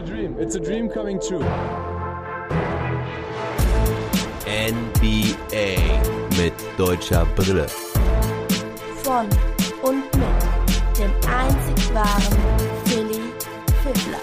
a dream. It's a dream coming true. NBA mit deutscher Brille. Von und mit dem einzig wahren Philly Fiddler.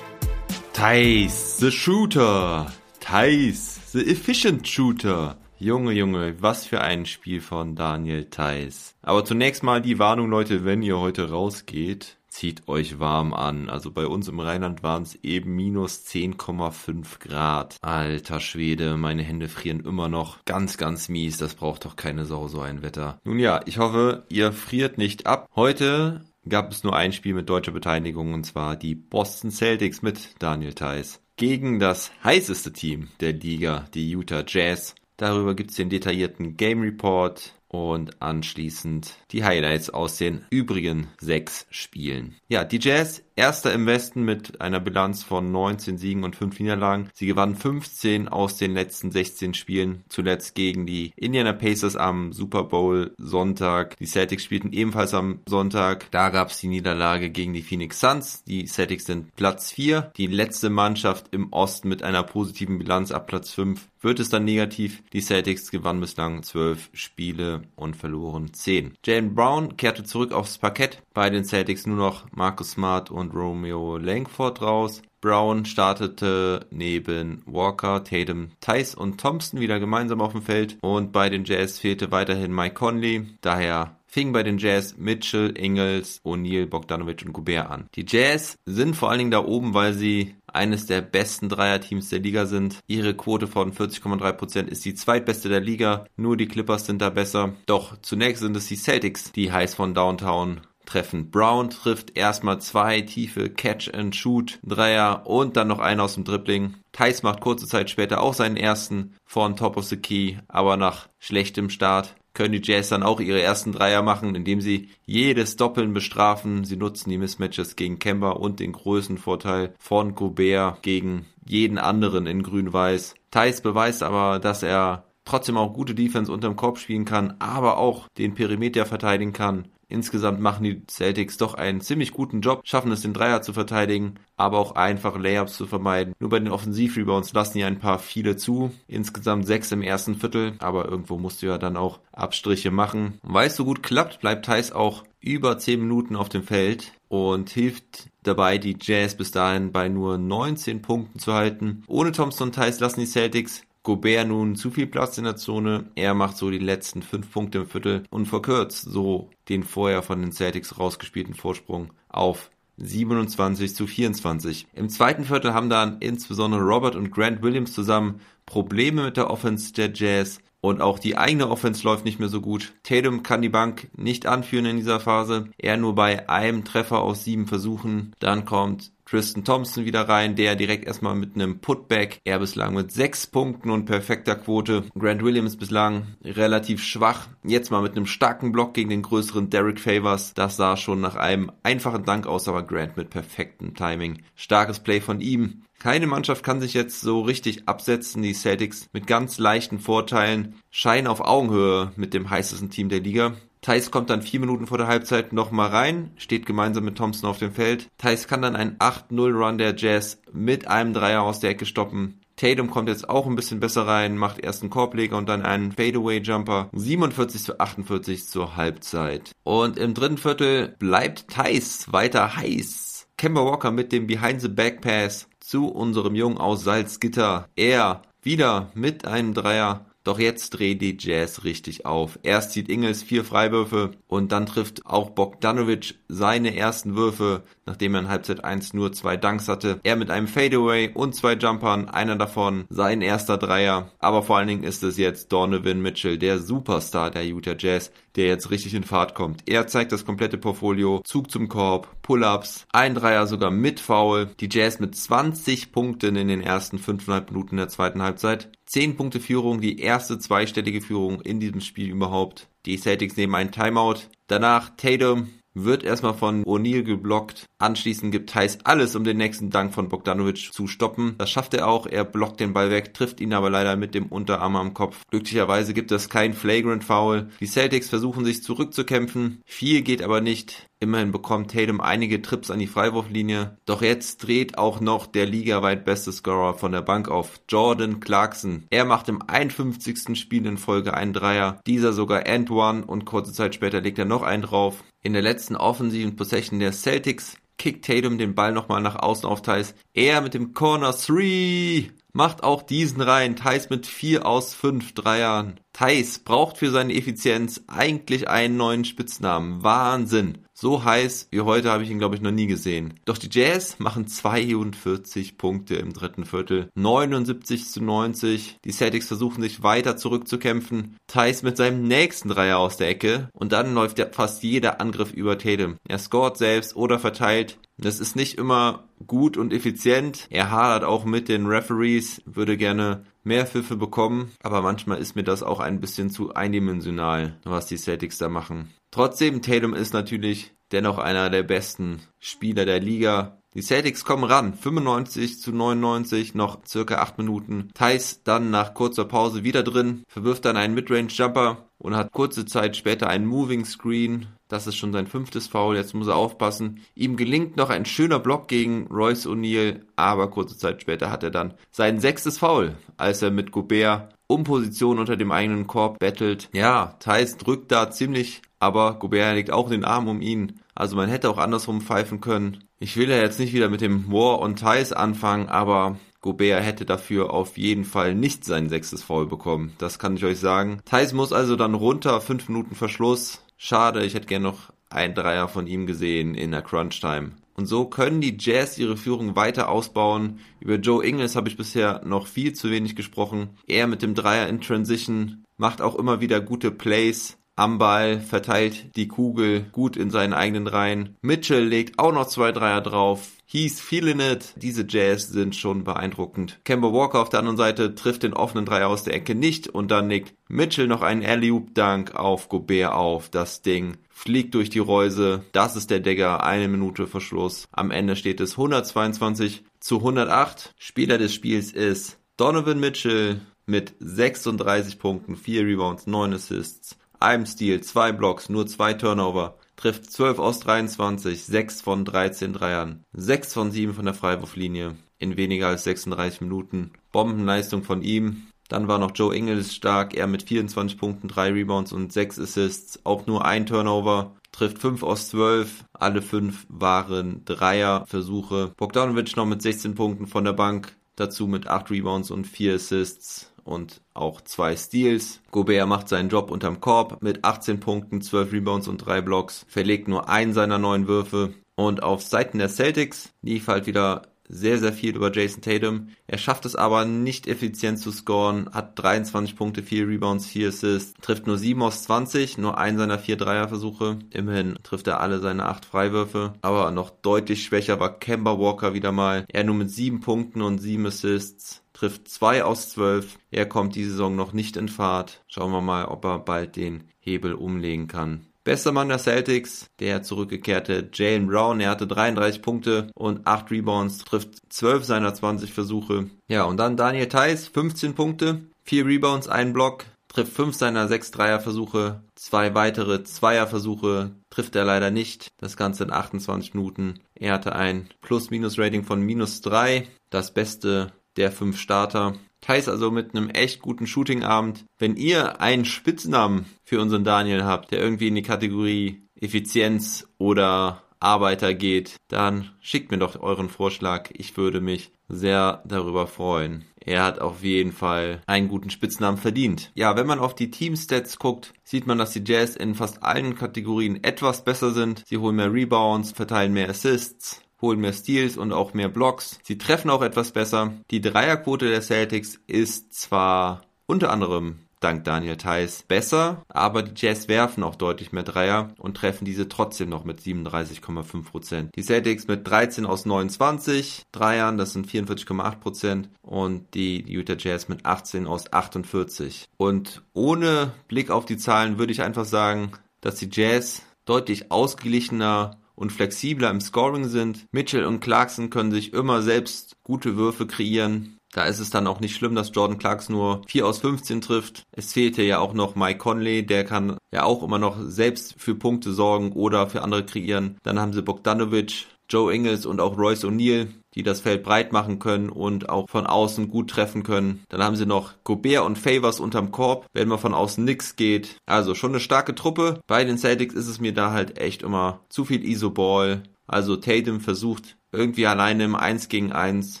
Thais, the Shooter. Thais, the Efficient Shooter. Junge, Junge, was für ein Spiel von Daniel Theiss. Aber zunächst mal die Warnung, Leute, wenn ihr heute rausgeht, zieht euch warm an. Also bei uns im Rheinland waren es eben minus 10,5 Grad. Alter Schwede, meine Hände frieren immer noch. Ganz, ganz mies. Das braucht doch keine Sau, so ein Wetter. Nun ja, ich hoffe, ihr friert nicht ab. Heute gab es nur ein Spiel mit deutscher Beteiligung und zwar die Boston Celtics mit Daniel Theiss gegen das heißeste Team der Liga, die Utah Jazz. Darüber gibt es den detaillierten Game Report und anschließend die Highlights aus den übrigen sechs Spielen. Ja, die Jazz Erster im Westen mit einer Bilanz von 19 Siegen und 5 Niederlagen. Sie gewannen 15 aus den letzten 16 Spielen, zuletzt gegen die Indiana Pacers am Super Bowl Sonntag. Die Celtics spielten ebenfalls am Sonntag. Da gab es die Niederlage gegen die Phoenix Suns. Die Celtics sind Platz 4. Die letzte Mannschaft im Osten mit einer positiven Bilanz ab Platz 5 wird es dann negativ. Die Celtics gewannen bislang 12 Spiele und verloren 10. Jalen Brown kehrte zurück aufs Parkett. Bei den Celtics nur noch Marcus Smart und Romeo Langford raus. Brown startete neben Walker, Tatum, Tice und Thompson wieder gemeinsam auf dem Feld und bei den Jazz fehlte weiterhin Mike Conley. Daher fingen bei den Jazz Mitchell, Ingles, O'Neal, Bogdanovic und Gobert an. Die Jazz sind vor allen Dingen da oben, weil sie eines der besten Dreierteams der Liga sind. Ihre Quote von 40,3% ist die zweitbeste der Liga. Nur die Clippers sind da besser. Doch zunächst sind es die Celtics, die heiß von Downtown treffen. Brown trifft erstmal zwei tiefe Catch-and-Shoot-Dreier und dann noch einen aus dem Dribbling. Thais macht kurze Zeit später auch seinen ersten von Top of the Key, aber nach schlechtem Start können die Jazz dann auch ihre ersten Dreier machen, indem sie jedes Doppeln bestrafen. Sie nutzen die Mismatches gegen Kemba und den Größenvorteil von Gobert gegen jeden anderen in grün-weiß. Thais beweist aber, dass er trotzdem auch gute Defense unterm Korb spielen kann, aber auch den Perimeter verteidigen kann. Insgesamt machen die Celtics doch einen ziemlich guten Job, schaffen es den Dreier zu verteidigen, aber auch einfache Layups zu vermeiden. Nur bei den Offensivrebounds lassen die ein paar viele zu. Insgesamt sechs im ersten Viertel, aber irgendwo musst du ja dann auch Abstriche machen. Weil es so gut klappt, bleibt Thais auch über zehn Minuten auf dem Feld und hilft dabei, die Jazz bis dahin bei nur 19 Punkten zu halten. Ohne Thompson und Thais lassen die Celtics Gobert nun zu viel Platz in der Zone. Er macht so die letzten fünf Punkte im Viertel und verkürzt so den vorher von den Celtics rausgespielten Vorsprung auf 27 zu 24. Im zweiten Viertel haben dann insbesondere Robert und Grant Williams zusammen Probleme mit der Offense der Jazz und auch die eigene Offense läuft nicht mehr so gut. Tatum kann die Bank nicht anführen in dieser Phase. Er nur bei einem Treffer aus sieben Versuchen. Dann kommt Tristan Thompson wieder rein, der direkt erstmal mit einem Putback, er bislang mit sechs Punkten und perfekter Quote. Grant Williams bislang relativ schwach, jetzt mal mit einem starken Block gegen den größeren Derek Favors. Das sah schon nach einem einfachen Dank aus, aber Grant mit perfektem Timing. Starkes Play von ihm. Keine Mannschaft kann sich jetzt so richtig absetzen. Die Celtics mit ganz leichten Vorteilen scheinen auf Augenhöhe mit dem heißesten Team der Liga. Thais kommt dann vier Minuten vor der Halbzeit nochmal rein, steht gemeinsam mit Thompson auf dem Feld. Thais kann dann einen 8-0-Run der Jazz mit einem Dreier aus der Ecke stoppen. Tatum kommt jetzt auch ein bisschen besser rein, macht erst einen Korbleger und dann einen Fadeaway-Jumper. 47 zu 48 zur Halbzeit. Und im dritten Viertel bleibt Thais weiter heiß. Kemba Walker mit dem Behind the Back Pass zu unserem Jungen aus Salzgitter. Er wieder mit einem Dreier doch jetzt dreht die Jazz richtig auf. Erst zieht Ingels vier Freiwürfe und dann trifft auch Bogdanovic seine ersten Würfe, nachdem er in Halbzeit 1 nur zwei Dunks hatte. Er mit einem Fadeaway und zwei Jumpern, einer davon sein erster Dreier. Aber vor allen Dingen ist es jetzt Donovan Mitchell, der Superstar der Utah Jazz, der jetzt richtig in Fahrt kommt. Er zeigt das komplette Portfolio, Zug zum Korb, Pull-ups, ein Dreier sogar mit Foul. Die Jazz mit 20 Punkten in den ersten 5,5 Minuten der zweiten Halbzeit. 10 Punkte Führung, die erste zweistellige Führung in diesem Spiel überhaupt. Die Celtics nehmen einen Timeout. Danach Tatum wird erstmal von O'Neal geblockt. Anschließend gibt Thais alles, um den nächsten Dank von Bogdanovic zu stoppen. Das schafft er auch. Er blockt den Ball weg, trifft ihn aber leider mit dem Unterarm am Kopf. Glücklicherweise gibt es kein Flagrant Foul. Die Celtics versuchen sich zurückzukämpfen. Viel geht aber nicht. Immerhin bekommt Tatum einige Trips an die Freiwurflinie. Doch jetzt dreht auch noch der ligaweit beste Scorer von der Bank auf, Jordan Clarkson. Er macht im 51. Spiel in Folge einen Dreier, dieser sogar End One und kurze Zeit später legt er noch einen drauf. In der letzten offensiven Possession der Celtics kickt Tatum den Ball nochmal nach außen auf Thais. Er mit dem Corner 3 macht auch diesen rein. Thais mit 4 aus 5 Dreiern. Thais braucht für seine Effizienz eigentlich einen neuen Spitznamen. Wahnsinn. So heiß wie heute habe ich ihn, glaube ich, noch nie gesehen. Doch die Jazz machen 42 Punkte im dritten Viertel. 79 zu 90. Die Celtics versuchen sich weiter zurückzukämpfen. Thais mit seinem nächsten Dreier aus der Ecke. Und dann läuft ja fast jeder Angriff über Tatum. Er scoret selbst oder verteilt. Das ist nicht immer gut und effizient. Er hadert auch mit den Referees, würde gerne mehr Pfiffe bekommen, aber manchmal ist mir das auch ein bisschen zu eindimensional, was die Celtics da machen. Trotzdem, Tatum ist natürlich dennoch einer der besten Spieler der Liga. Die Celtics kommen ran, 95 zu 99, noch circa 8 Minuten. Thais dann nach kurzer Pause wieder drin, verwirft dann einen Midrange-Jumper und hat kurze Zeit später einen Moving Screen. Das ist schon sein fünftes Foul, jetzt muss er aufpassen. Ihm gelingt noch ein schöner Block gegen Royce O'Neal, aber kurze Zeit später hat er dann sein sechstes Foul, als er mit Gobert um Position unter dem eigenen Korb battelt. Ja, Thais drückt da ziemlich, aber Gobert legt auch den Arm um ihn. Also man hätte auch andersrum pfeifen können. Ich will ja jetzt nicht wieder mit dem War on Ties anfangen, aber Gobert hätte dafür auf jeden Fall nicht sein sechstes Foul bekommen. Das kann ich euch sagen. Thais muss also dann runter, fünf Minuten Verschluss. Schade, ich hätte gerne noch ein Dreier von ihm gesehen in der Crunch Time. Und so können die Jazz ihre Führung weiter ausbauen. Über Joe Ingles habe ich bisher noch viel zu wenig gesprochen. Er mit dem Dreier in Transition macht auch immer wieder gute Plays am Ball, verteilt die Kugel gut in seinen eigenen Reihen. Mitchell legt auch noch zwei Dreier drauf. He's feeling it. Diese Jazz sind schon beeindruckend. Kemba Walker auf der anderen Seite trifft den offenen Dreier aus der Ecke nicht und dann nickt Mitchell noch einen Alley-Oop-Dunk auf Gobert auf. Das Ding fliegt durch die Reuse. Das ist der Dagger. Eine Minute Verschluss. Am Ende steht es 122 zu 108. Spieler des Spiels ist Donovan Mitchell mit 36 Punkten, 4 Rebounds, 9 Assists einem Steal, zwei Blocks, nur zwei Turnover, trifft 12 aus 23, 6 von 13 Dreiern, 6 von 7 von der Freiwurflinie in weniger als 36 Minuten. Bombenleistung von ihm. Dann war noch Joe Ingles stark, er mit 24 Punkten, 3 Rebounds und 6 Assists, auch nur ein Turnover, trifft 5 aus 12, alle 5 waren Dreierversuche. Bogdanovic noch mit 16 Punkten von der Bank, dazu mit 8 Rebounds und 4 Assists und auch zwei Steals. Gobert macht seinen Job unterm Korb mit 18 Punkten, 12 Rebounds und 3 Blocks, verlegt nur einen seiner neun Würfe. Und auf Seiten der Celtics lief halt wieder sehr, sehr viel über Jason Tatum. Er schafft es aber nicht effizient zu scoren, hat 23 Punkte, 4 Rebounds, 4 Assists, trifft nur 7 aus 20, nur einen seiner 4 Dreierversuche. Immerhin trifft er alle seine 8 Freiwürfe, aber noch deutlich schwächer war Kemba Walker wieder mal. Er nur mit 7 Punkten und 7 Assists trifft 2 aus 12. Er kommt die Saison noch nicht in Fahrt. Schauen wir mal, ob er bald den Hebel umlegen kann. Bester Mann der Celtics, der zurückgekehrte Jalen Brown. Er hatte 33 Punkte und 8 Rebounds, trifft 12 seiner 20 Versuche. Ja, und dann Daniel Theiss, 15 Punkte, 4 Rebounds, 1 Block, trifft 5 seiner 6 Dreierversuche, zwei weitere Zweierversuche trifft er leider nicht. Das Ganze in 28 Minuten. Er hatte ein Plus-Minus-Rating von minus 3, das beste der 5 Starter. Heißt also mit einem echt guten Shootingabend. Wenn ihr einen Spitznamen für unseren Daniel habt, der irgendwie in die Kategorie Effizienz oder Arbeiter geht, dann schickt mir doch euren Vorschlag. Ich würde mich sehr darüber freuen. Er hat auf jeden Fall einen guten Spitznamen verdient. Ja, wenn man auf die Teamstats guckt, sieht man, dass die Jazz in fast allen Kategorien etwas besser sind. Sie holen mehr Rebounds, verteilen mehr Assists, holen mehr Steals und auch mehr Blocks. Sie treffen auch etwas besser. Die Dreierquote der Celtics ist zwar unter anderem dank Daniel Theiss besser, aber die Jazz werfen auch deutlich mehr Dreier und treffen diese trotzdem noch mit 37,5%. Die Celtics mit 13 aus 29 Dreiern, das sind 44,8% und die Utah Jazz mit 18 aus 48. Und ohne Blick auf die Zahlen würde ich einfach sagen, dass die Jazz deutlich ausgeglichener und flexibler im Scoring sind. Mitchell und Clarkson können sich immer selbst gute Würfe kreieren. Da ist es dann auch nicht schlimm, dass Jordan Clarks nur 4 aus 15 trifft. Es fehlte ja auch noch Mike Conley, der kann ja auch immer noch selbst für Punkte sorgen oder für andere kreieren. Dann haben sie Bogdanovic, Joe Ingles und auch Royce O'Neal, die das Feld breit machen können und auch von außen gut treffen können. Dann haben sie noch Gobert und Favors unterm Korb, wenn man von außen nix geht. Also schon eine starke Truppe. Bei den Celtics ist es mir da halt echt immer zu viel Iso-Ball. Also Tatum versucht irgendwie alleine im 1 gegen 1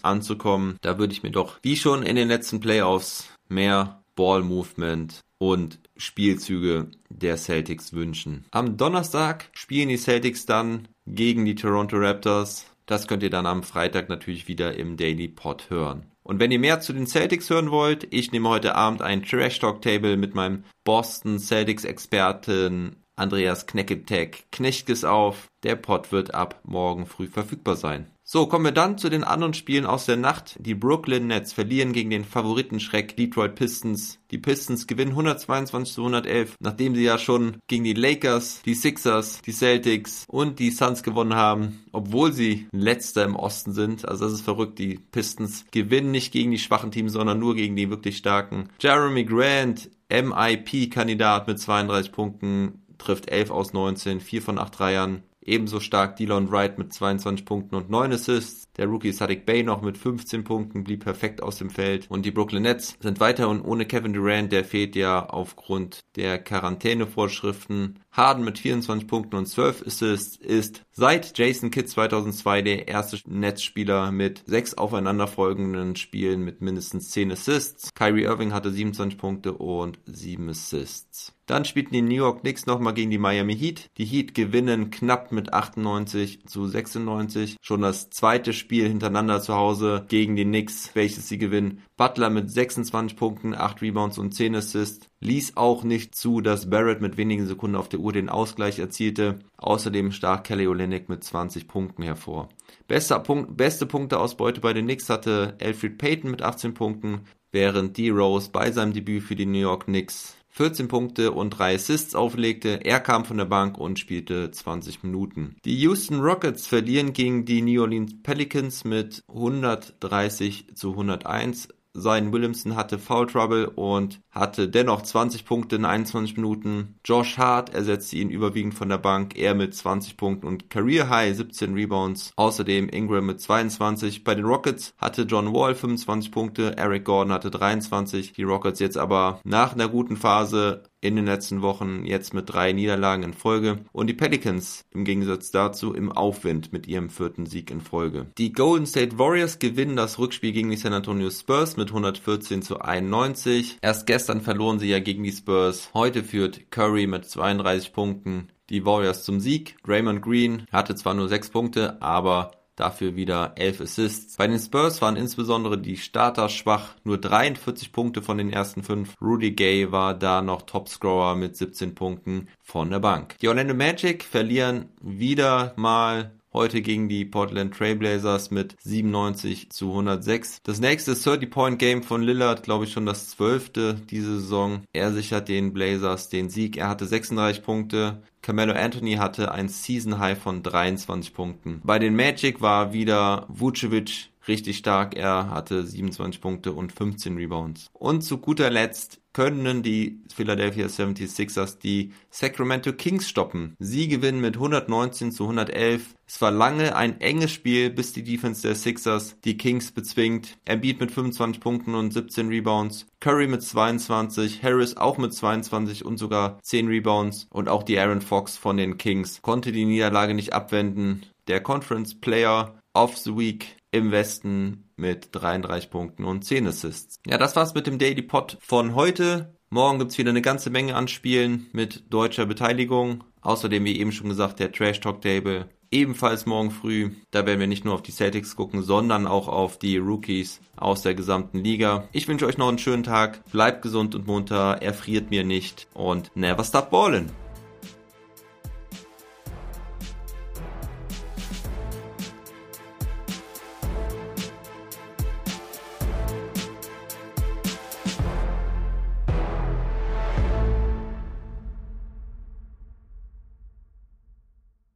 anzukommen. Da würde ich mir doch, wie schon in den letzten Playoffs, mehr Ball-Movement und Spielzüge der Celtics wünschen. Am Donnerstag spielen die Celtics dann gegen die Toronto Raptors. Das könnt ihr dann am Freitag natürlich wieder im Daily Pod hören. Und wenn ihr mehr zu den Celtics hören wollt, ich nehme heute Abend ein Trash Talk Table mit meinem Boston Celtics Experten Andreas Knecketech Knechtges auf. Der Pod wird ab morgen früh verfügbar sein. So, kommen wir dann zu den anderen Spielen aus der Nacht. Die Brooklyn Nets verlieren gegen den Favoritenschreck Detroit Pistons. Die Pistons gewinnen 122 zu 111, nachdem sie ja schon gegen die Lakers, die Sixers, die Celtics und die Suns gewonnen haben, obwohl sie letzter im Osten sind. Also das ist verrückt. Die Pistons gewinnen nicht gegen die schwachen Teams, sondern nur gegen die wirklich starken. Jeremy Grant, MIP-Kandidat mit 32 Punkten, trifft 11 aus 19, 4 von 8 Dreiern. Ebenso stark Dylan Wright mit 22 Punkten und 9 Assists. Der Rookie Sadiq Bay noch mit 15 Punkten, blieb perfekt aus dem Feld. Und die Brooklyn Nets sind weiter und ohne Kevin Durant, der fehlt ja aufgrund der Quarantänevorschriften. Harden mit 24 Punkten und 12 Assists ist seit Jason Kidd 2002 der erste Netzspieler mit sechs aufeinanderfolgenden Spielen mit mindestens 10 Assists. Kyrie Irving hatte 27 Punkte und 7 Assists. Dann spielten die New York Knicks nochmal gegen die Miami Heat. Die Heat gewinnen knapp mit 98 zu 96. Schon das zweite Spiel hintereinander zu Hause gegen die Knicks, welches sie gewinnen. Butler mit 26 Punkten, 8 Rebounds und 10 Assists. Ließ auch nicht zu, dass Barrett mit wenigen Sekunden auf der Uhr den Ausgleich erzielte. Außerdem stach Kelly Olynyk mit 20 Punkten hervor. Bester Punkt, beste Punkteausbeute bei den Knicks hatte Alfred Payton mit 18 Punkten, während D. Rose bei seinem Debüt für die New York Knicks 14 Punkte und 3 Assists auflegte. Er kam von der Bank und spielte 20 Minuten. Die Houston Rockets verlieren gegen die New Orleans Pelicans mit 130 zu 101. Sein Williamson hatte Foul Trouble und hatte dennoch 20 Punkte in 21 Minuten. Josh Hart ersetzte ihn überwiegend von der Bank, er mit 20 Punkten und Career High 17 Rebounds. Außerdem Ingram mit 22. Bei den Rockets hatte John Wall 25 Punkte, Eric Gordon hatte 23. Die Rockets jetzt aber nach einer guten Phase in den letzten Wochen jetzt mit drei Niederlagen in Folge und die Pelicans im Gegensatz dazu im Aufwind mit ihrem vierten Sieg in Folge. Die Golden State Warriors gewinnen das Rückspiel gegen die San Antonio Spurs mit 114 zu 91. Erst gestern verloren sie ja gegen die Spurs. Heute führt Curry mit 32 Punkten die Warriors zum Sieg. Draymond Green hatte zwar nur 6 Punkte, aber dafür wieder 11 Assists. Bei den Spurs waren insbesondere die Starter schwach, nur 43 Punkte von den ersten 5. Rudy Gay war da noch Topscorer mit 17 Punkten von der Bank. Die Orlando Magic verlieren wieder mal heute gegen die Portland Trailblazers mit 97 zu 106. Das nächste 30-Point-Game von Lillard, glaube ich schon das zwölfte diese Saison. Er sichert den Blazers den Sieg. Er hatte 36 Punkte. Carmelo Anthony hatte ein Season High von 23 Punkten. Bei den Magic war wieder Vucevic richtig stark. Er hatte 27 Punkte und 15 Rebounds. Und zu guter Letzt können die Philadelphia 76ers die Sacramento Kings stoppen. Sie gewinnen mit 119 zu 111. Es war lange ein enges Spiel, bis die Defense der Sixers die Kings bezwingt. Embiid mit 25 Punkten und 17 Rebounds. Curry mit 22, Harris auch mit 22 und sogar 10 Rebounds. Und auch die Aaron Fox von den Kings konnte die Niederlage nicht abwenden. Der Conference Player of the Week im Westen mit 33 Punkten und 10 Assists. Ja, das war's mit dem Daily Pod von heute. Morgen gibt's wieder eine ganze Menge an Spielen mit deutscher Beteiligung. Außerdem, wie eben schon gesagt, der Trash Talk Table ebenfalls morgen früh. Da werden wir nicht nur auf die Celtics gucken, sondern auch auf die Rookies aus der gesamten Liga. Ich wünsche euch noch einen schönen Tag. Bleibt gesund und munter, erfriert mir nicht und never stop ballin'.